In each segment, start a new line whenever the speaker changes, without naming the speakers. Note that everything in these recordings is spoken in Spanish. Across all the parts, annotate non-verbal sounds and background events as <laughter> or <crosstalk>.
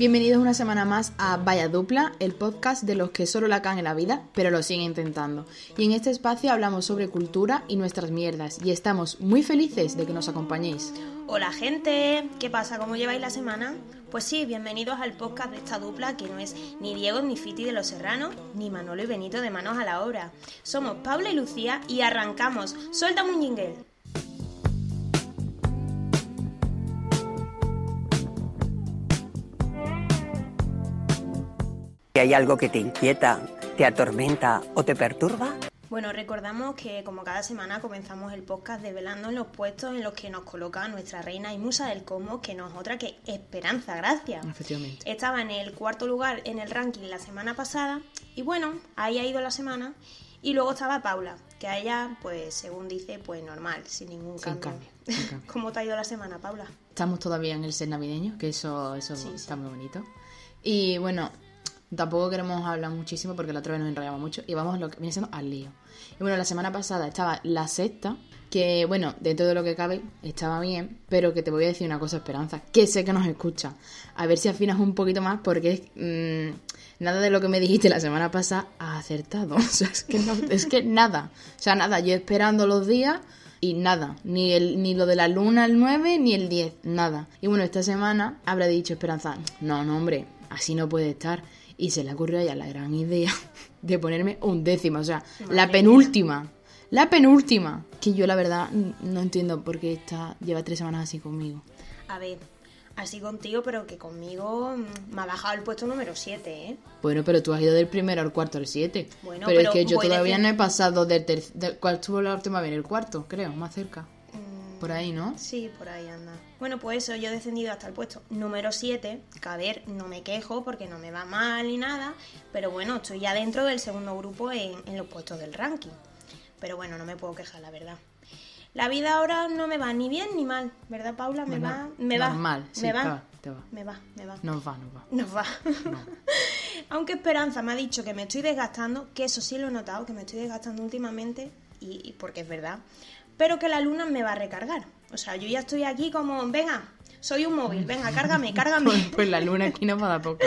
Bienvenidos una semana más a Vaya Dupla, el podcast de los que solo la cagan en la vida, pero lo siguen intentando. Y en este espacio hablamos sobre cultura y nuestras mierdas, y estamos muy felices de que nos acompañéis.
Hola gente, ¿qué pasa? ¿Cómo lleváis la semana? Pues sí, bienvenidos al podcast de esta dupla que no es ni Diego ni Fiti de los Serranos, ni Manolo y Benito de Manos a la Obra. Somos Paula y Lucía y arrancamos. ¡Suelta un jingle!
¿Hay algo que te inquieta, te atormenta o te perturba?
Bueno, recordamos que como cada semana comenzamos el podcast desvelando en los puestos en los que nos coloca nuestra reina y musa del cosmos, que no es otra que Esperanza Gracia.
Efectivamente.
Estaba en el cuarto lugar en el ranking la semana pasada y bueno, ahí ha ido la semana. Y luego estaba Paula, que a ella, pues según dice, pues normal, sin ningún
Sin
cambio.
cambio, sin <laughs> cambio.
¿Cómo te ha ido la semana, Paula?
Estamos todavía en el ser navideño, que eso, eso
Sí,
está
sí.
muy bonito. Y bueno, tampoco queremos hablar muchísimo porque la otra vez nos enrayamos mucho y vamos lo que viene siendo al lío. Y bueno, la semana pasada estaba la sexta, que bueno, dentro de lo que cabe, estaba bien, pero que te voy a decir una cosa, Esperanza, que sé que nos escucha. A ver si afinas un poquito más porque mm, nada de lo que me dijiste la semana pasada ha acertado. <laughs> O sea, es que, no- es que nada. O sea, nada, yo esperando los días y nada, ni, el, ni lo de la luna el 9 ni el 10, nada. Y bueno, esta semana habrá dicho Esperanza, no, no, hombre, así no puede estar. Y se le ocurrió a ella la gran idea <laughs> de ponerme un décimo, o sea, la penúltima. La penúltima. Que yo la verdad no entiendo por qué está, lleva tres semanas así conmigo.
A ver, así contigo, pero que conmigo mm, me ha bajado el puesto número 7, ¿eh?
Bueno, pero tú has ido del primero al cuarto al siete.
Bueno,
pero,
pero
es que yo todavía no he pasado del tercer... ¿Cuál estuvo la última vez? El cuarto, creo, más cerca. Por ahí, ¿no?
Sí, por ahí anda. Bueno, pues eso, yo he descendido hasta el puesto número 7, que a ver, no me quejo porque no me va mal ni nada, pero bueno, estoy ya dentro del segundo grupo en, en los puestos del ranking. Pero bueno, no me puedo quejar, la verdad. La vida ahora no me va ni bien ni mal, ¿verdad, Paula? Me
Bueno,
va, me va.
normal, sí,
me
te
va,
va, te va.
me va, me va.
Nos va, nos va.
Nos va. <laughs> Aunque Esperanza me ha dicho que me estoy desgastando, que eso sí lo he notado, que me estoy desgastando últimamente, y, y porque es verdad, pero que la luna me va a recargar. O sea, yo ya estoy aquí como, venga, soy un móvil, venga, cárgame, <laughs> cárgame.
Pues, pues la luna aquí nos va a dar poco.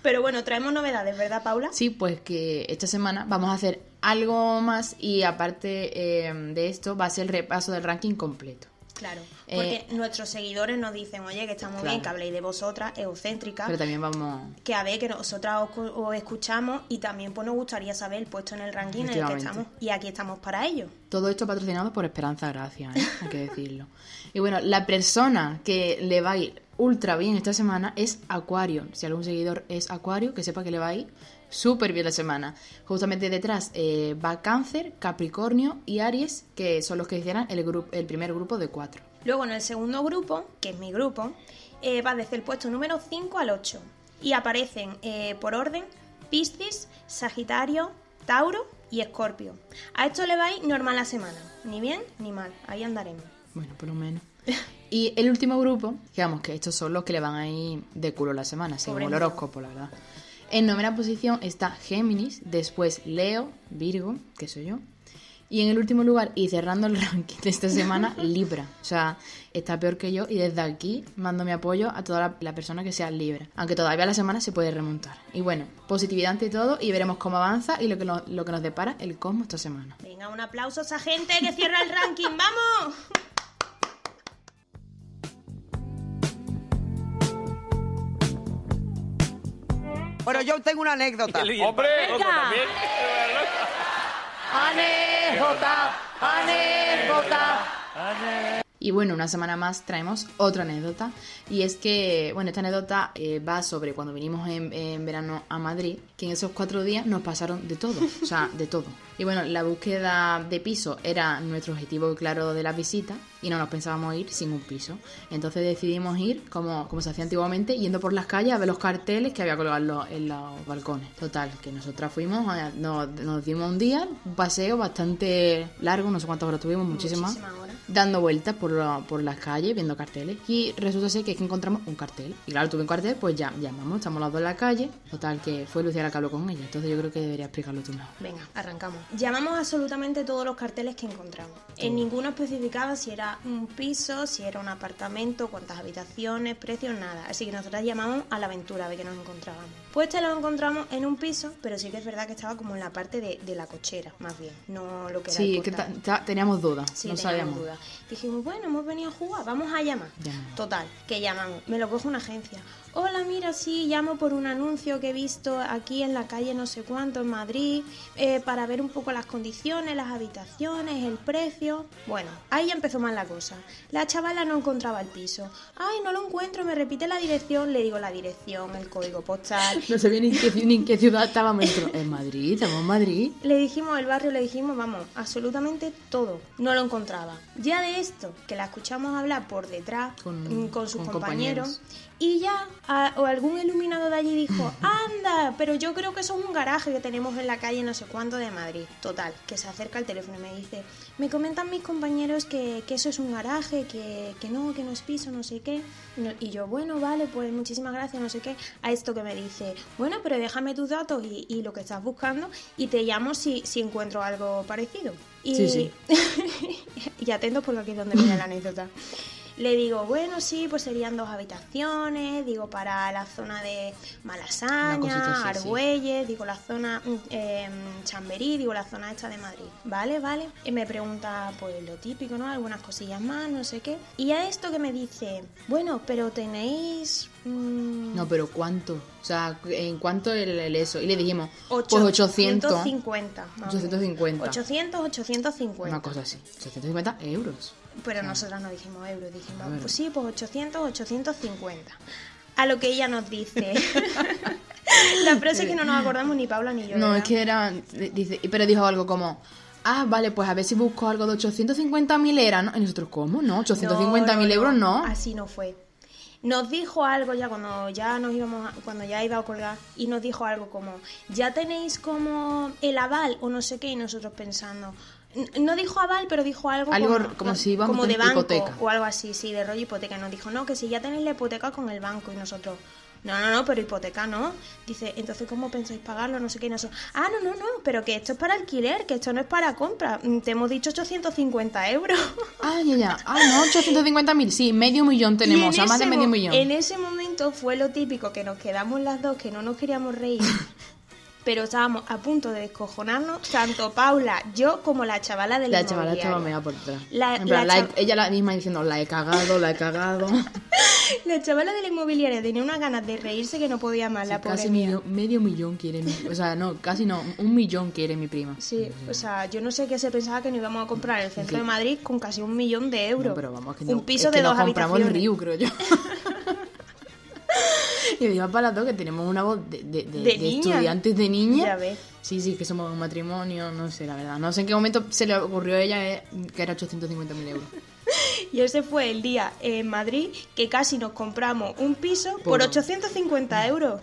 Pero bueno, traemos novedades, ¿verdad, Paula?
Sí, pues que esta semana vamos a hacer algo más y aparte eh, de esto va a ser el repaso del ranking completo.
Claro.
Eh,
Porque nuestros seguidores nos dicen, oye, que está muy
Claro.
bien, que habléis de vosotras, egocéntricas.
Pero también vamos...
que a ver, que nosotras os, os escuchamos y también pues nos gustaría saber el puesto en el ranking en el que estamos. Y aquí estamos para ello.
Todo esto patrocinado por Esperanza Gracia, ¿eh? hay que decirlo. Y bueno, la persona que le va a ir ultra bien esta semana es Acuario. Si algún seguidor es Acuario, que sepa que le va a ir súper bien la semana. Justamente detrás eh, va Cáncer, Capricornio y Aries, que son los que hicieran el, grupo, el primer grupo de cuatro.
Luego en el segundo grupo, que es mi grupo, eh, va desde el puesto número 5 al 8. Y aparecen eh, por orden Piscis, Sagitario, Tauro y Escorpio. A esto le va a ir normal la semana. Ni bien ni mal. Ahí andaremos.
Bueno, por lo menos. <laughs> Y el último grupo, que vamos, que estos son los que le van a ir de culo la semana, según el horóscopo, la verdad. En novena posición está Géminis, después Leo, Virgo, que soy yo. Y en el último lugar, y cerrando el <laughs> ranking de esta semana, Libra. O sea, está peor que yo y desde aquí mando mi apoyo a toda la, persona que sea Libra. Aunque todavía la semana se puede remontar. Y bueno, positividad ante todo y veremos cómo avanza y lo que lo que nos depara el cosmos esta semana.
Venga, un aplauso a esa gente que cierra el ranking. ¡Vamos!
Bueno, yo tengo una anécdota.
¡Hombre!
¡Anécdota! ¡Anécdota!
Y bueno, una semana más traemos otra anécdota. Y es que, bueno, esta anécdota eh, va sobre cuando vinimos en, verano a Madrid, que en esos cuatro días nos pasaron de todo, o sea, de todo. Y bueno, la búsqueda de piso era nuestro objetivo claro de la visita y no nos pensábamos ir sin un piso. Entonces decidimos ir, como, como se hacía antiguamente, yendo por las calles a ver los carteles que había colgados en los, balcones. Total, que nosotras fuimos, eh, nos, dimos un día, un paseo bastante largo, no sé cuántas horas tuvimos, muchísimas.
Muchísimas.
Dando vueltas por, la- por las calles, viendo carteles. Y resulta ser que es que encontramos un cartel. Y claro, tuve un cartel, pues ya llamamos, estamos los dos en la calle. Total, que fue Lucía la que habló con ella. Entonces yo creo que debería explicarlo tú mejor.
Venga, arrancamos. Llamamos absolutamente todos los carteles que encontramos. En ninguno especificaba si era un piso, si era un apartamento, cuántas habitaciones, precios, nada. Así que nosotras llamamos a la aventura a ver qué nos encontrábamos. Pues este lo encontramos en un piso, pero sí que es verdad que estaba como en la parte de, de la cochera, más bien, no lo que era
Sí,
el
es que teníamos dudas,
Sí,
no
teníamos
sabíamos.
Dijimos, bueno, hemos venido a jugar, vamos a llamar.
Llamamos.
Total, que llamamos. Me lo coge una agencia. Hola, mira, sí, llamo por un anuncio que he visto aquí en la calle no sé cuánto, en Madrid, eh, para ver un poco las condiciones, las habitaciones, el precio. Bueno, ahí ya empezó mal la cosa. La chavala no encontraba el piso. Ay, no lo encuentro, me repite la dirección. Le digo la dirección, el código postal. <laughs>
No sabía ni en qué, ni en qué ciudad estábamos. En Madrid, estamos en Madrid.
Le dijimos el barrio, le dijimos, vamos, absolutamente todo. No lo encontraba. Ya de esto, que la escuchamos hablar por detrás
Con-
con, sus
con
compañeros,
compañeros.
Y ya a- o algún iluminado de allí dijo, anda, pero yo creo que eso es un garaje que tenemos en la calle no sé cuánto de Madrid. Total, que se acerca al teléfono y me dice, me comentan mis compañeros que, que eso es un garaje, que, que no, que no es piso, no sé qué. No- y yo, bueno, vale, pues muchísimas gracias, no sé qué. A esto que me dice, bueno, pero déjame tus datos y, y lo que estás buscando y te llamo si, si encuentro algo parecido. Y,
Sí, sí. <laughs>
y atentos porque aquí es donde viene la anécdota. <laughs> Le digo, bueno, sí, pues serían dos habitaciones, digo, para la zona de Malasaña,
así, sí.
Argüelles, digo, la zona eh, Chamberí, digo, la zona esta de Madrid. Vale, vale. Y me pregunta, pues lo típico, ¿no? Algunas cosillas más, no sé qué. Y a esto que me dice, bueno, pero tenéis... mm,
No, pero ¿cuánto? O sea, ¿en cuánto el, el eso? Y le dijimos,
ocho-
pues 800.
850. más o menos.
850.
800, 850.
Una cosa así. 850 euros.
Pero nosotras no dijimos euros, dijimos, pues sí, pues 800, 850. A lo que ella nos dice. <laughs> La frase es que no nos acordamos ni Paula ni yo.
No,
¿verdad?
es que era. Dice, pero dijo algo como. Ah, vale, pues a ver si busco algo de 850.000 era, ¿no? Y nosotros, ¿cómo? No, 850.000 euros no.
Así no fue. Nos dijo algo ya cuando ya nos íbamos, a- cuando ya iba a colgar, y nos dijo algo como, ya tenéis como el aval o no sé qué, y nosotros pensando. No dijo aval, pero dijo algo,
Algo como si íbamos
como de banco
hipoteca.
o algo así, sí, de rollo hipoteca. Nos dijo, no, que si ya tenéis la hipoteca con el banco, y nosotros, no, no, no, pero hipoteca no. Dice, entonces, ¿cómo pensáis pagarlo? No sé qué, y nosotros, ah, no, no, no, pero que esto es para alquiler, que esto no es para compra. Mm, Te hemos dicho 850 euros.
Ah, ya, ya. Ah, no, 850.000. Sí, medio millón tenemos. O sea, más de medio millón.
En ese momento fue lo típico que nos quedamos las dos, que no nos queríamos reír. <laughs> pero estábamos a punto de descojonarnos, tanto Paula, yo como la chavala de
La chavala estaba mega por detrás.
La-
En plan,
la
la ella la misma diciendo, la he cagado, la he cagado. <laughs>
La chavala de la inmobiliaria tenía unas ganas de reírse que no podía más, la pobre
casi medio, medio millón quiere mi... O sea, no, casi no. Un millón quiere mi prima.
Sí, o sea, yo no sé qué se pensaba que nos íbamos a comprar en el centro de Madrid con casi un millón de euros.
No, pero vamos, que
un
no-
piso
es que
de
nos
dos
compramos el
habitaciones.
Riu, creo yo. <laughs> <laughs> y digo para las dos que tenemos una voz de, de, de-
De
de
niña.
estudiantes de niña.
Ya ves.
Sí, sí, que somos un matrimonio, no sé, la verdad. No sé en qué momento se le ocurrió a ella eh, que era 850.000 euros. <laughs>
Y ese fue el día en Madrid que casi nos compramos un piso por
Por-
850 euros.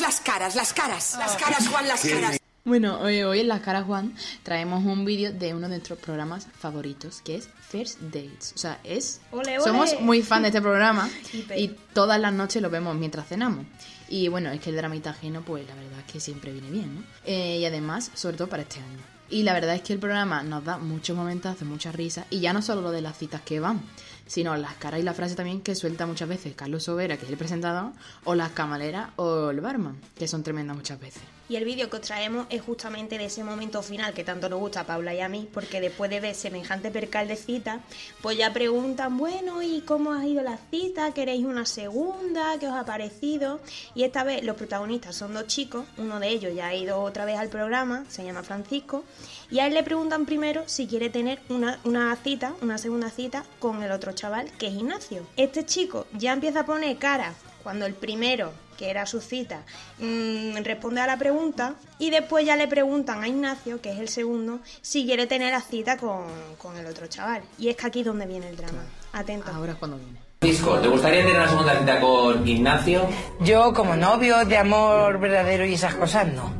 las caras, las caras, las caras, Juan, las caras.
Bueno, hoy, hoy en Las Caras Juan traemos un vídeo de uno de nuestros programas favoritos, que es First Dates. O sea, es...
Ole, ole.
Somos muy fan de este programa <laughs> y todas las noches lo vemos mientras cenamos. Y bueno, es que el dramita ajeno, pues la verdad es que siempre viene bien, ¿no? Eh, y además, sobre todo para este año. Y la verdad es que el programa nos da muchos momentazos, muchas risas, y ya no solo lo de las citas que van, sino las caras y la frase también que suelta muchas veces Carlos Sobera, que es el presentador, o las camaleras o el barman, que son tremendas muchas veces.
Y el vídeo que os traemos es justamente de ese momento final que tanto nos gusta a Paula y a mí, porque después de ver semejante percal de cita, pues ya preguntan, bueno, ¿y cómo ha ido la cita? ¿Queréis una segunda? ¿Qué os ha parecido? Y esta vez los protagonistas son dos chicos, uno de ellos ya ha ido otra vez al programa, se llama Francisco, y a él le preguntan primero si quiere tener una, una cita, una segunda cita con el otro chaval, que es Ignacio. Este chico ya empieza a poner cara cuando el primero que era su cita, mm, responde a la pregunta y después ya le preguntan a Ignacio, que es el segundo, si quiere tener la cita con, con el otro chaval. Y es que aquí es donde viene el drama. Atento.
Ahora es cuando viene.
Francisco, ¿te gustaría tener una segunda cita con Ignacio?
Yo como novio de amor verdadero y esas cosas no.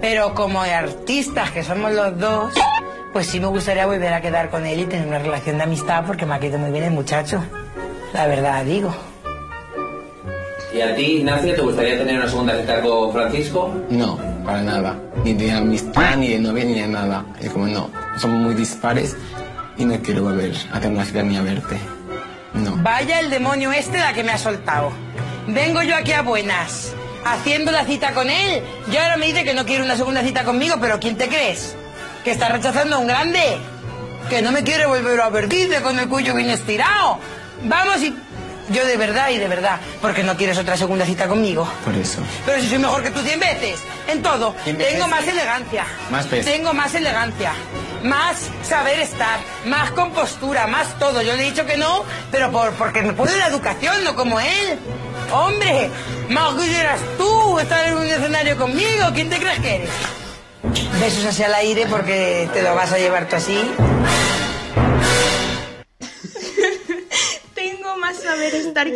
Pero como artistas que somos los dos, pues sí me gustaría volver a quedar con él y tener una relación de amistad porque me ha quedado muy bien el muchacho. La verdad digo.
¿Y a ti, Ignacio, te gustaría tener una segunda cita con Francisco?
No, para nada. Ni de amistad, ni de novia, ni de nada. Es como no, somos muy dispares y no quiero volver a tener una cita ni a verte. No.
Vaya el demonio este la que me ha soltado. Vengo yo aquí a buenas, haciendo la cita con él. Y ahora me dice que no quiere una segunda cita conmigo, pero ¿quién te crees? ¿Que está rechazando a un grande? Que no me quiere volver a ver, dice con el cuello bien estirado. Vamos y... Yo de verdad y de verdad, porque no quieres otra segunda cita conmigo.
Por eso.
Pero si soy mejor que tú cien veces, en todo. Tengo más elegancia.
Más peso.
Tengo más elegancia. Más saber estar, más compostura, más todo. Yo le he dicho que no, pero por, porque me pone la educación, no como él. Hombre, más quisieras tú estar en un escenario conmigo. ¿Quién te crees que eres? Besos hacia el aire porque te lo vas a llevar tú así.
Saber estar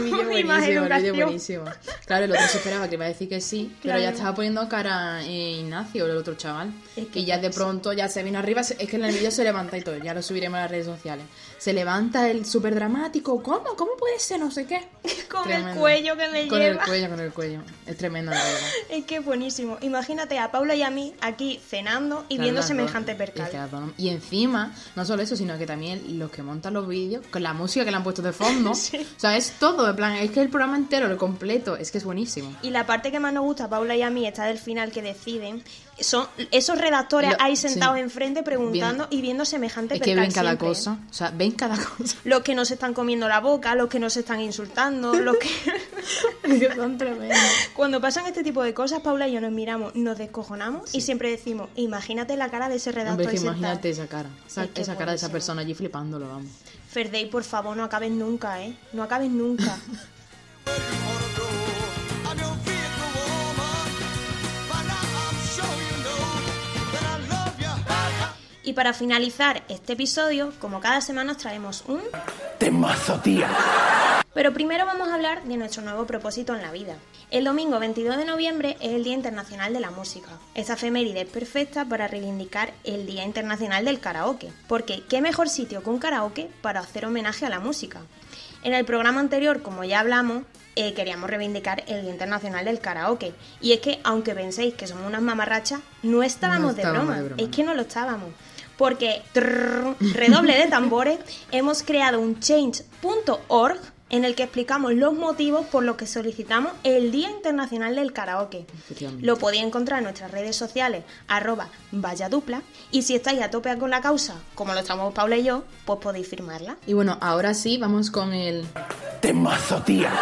vídeo
y más educación.
buenísimo. Claro, el otro se esperaba que iba a decir que sí, pero ya estaba poniendo cara eh, Ignacio, el otro chaval.
Es que
y ya de pronto ya se vino arriba. Es que en el vídeo se levanta y todo, ya lo subiremos a las redes sociales. Se levanta el súper dramático. ¿Cómo? ¿Cómo puede ser? No sé qué.
Con el cuello que me
Con
lleva.
el cuello, con el cuello. Es tremendo, la verdad. <laughs>
Es que es buenísimo. Imagínate a Paula y a mí aquí cenando y
Claro,
viendo semejante percal.
Y encima, no solo eso, sino que también los que montan los vídeos, con la música que le han puesto de fondo. <laughs> O sea, es todo, en plan, es que el programa entero, lo completo, es que es buenísimo.
Y la parte que más nos gusta a Paula y a mí está del final que deciden. Son esos redactores
Lo-
ahí sentados
sí.
enfrente preguntando y viendo semejante
Es que ven cada
siempre, ¿eh?
cosa, o sea, ven cada cosa.
Los que nos están comiendo la boca, los que nos están insultando, los que... <laughs>
son tremendos.
Cuando pasan este tipo de cosas, Paula y yo nos miramos, nos descojonamos y siempre decimos, imagínate la cara de ese redactor
Hombre, imagínate esa cara, esa,
Es que
esa cara de esa persona allí flipándolo, vamos.
Ferdey, por favor, no acabes nunca, ¿eh? No acabes nunca. <laughs> y para finalizar este episodio, como cada semana os traemos un...
Temazo, tía.
Pero primero vamos a hablar de nuestro nuevo propósito en la vida. El domingo 22 de noviembre es el Día Internacional de la Música. Esta efeméride es perfecta para reivindicar el Día Internacional del Karaoke, porque qué mejor sitio que un karaoke para hacer homenaje a la música. En el programa anterior, como ya hablamos, eh, queríamos reivindicar el Día Internacional del Karaoke. Y es que, aunque penséis que somos unas mamarrachas, no estábamos,
No
de,
estábamos
broma.
de broma.
Es que no lo estábamos. Porque, trrr, redoble de tambores, <laughs> hemos creado un change.org en el que explicamos los motivos por los que solicitamos el Día Internacional del Karaoke. Lo podéis encontrar en nuestras redes sociales, arroba valladupla, y si estáis a tope con la causa, como lo estamos Paula y yo, pues podéis firmarla.
Y bueno, ahora sí, vamos con el...
Temazo, tía.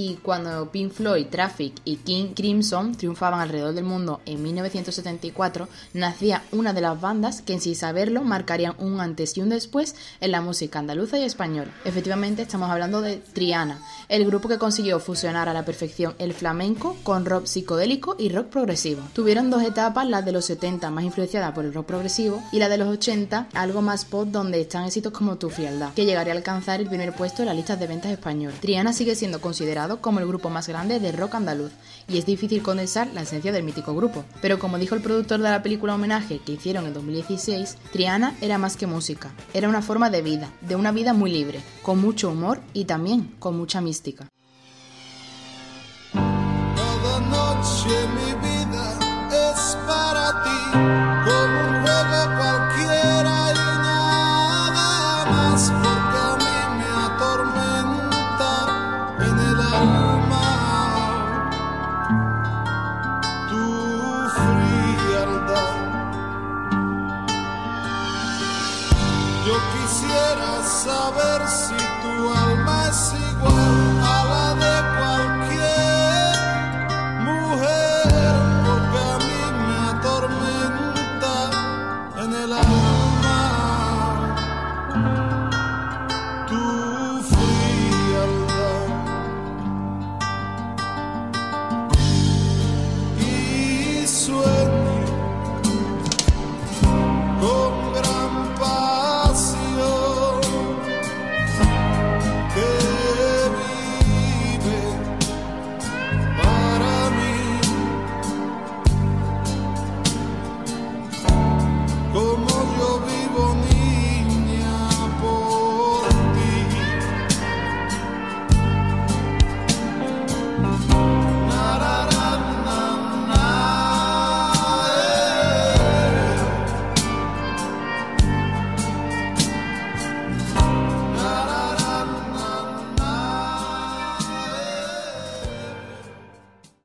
Y cuando Pink Floyd, Traffic y King Crimson triunfaban alrededor del mundo en 1974, nacía una de las bandas que, sin saberlo, marcarían un antes y un después en la música andaluza y española. Efectivamente, estamos hablando de Triana, el grupo que consiguió fusionar a la perfección el flamenco con rock psicodélico y rock progresivo. Tuvieron dos etapas, la de los 70 más influenciada por el rock progresivo y la de los 80 algo más pop donde están éxitos como Tu Frialdad, que llegaría a alcanzar el primer puesto en las listas de ventas españolas. Triana sigue siendo como el grupo más grande de rock andaluz y es difícil condensar la esencia del mítico grupo. Pero como dijo el productor de la película homenaje que hicieron en 2016, Triana era más que música, era una forma de vida, de una vida muy libre, con mucho humor y también con mucha mística.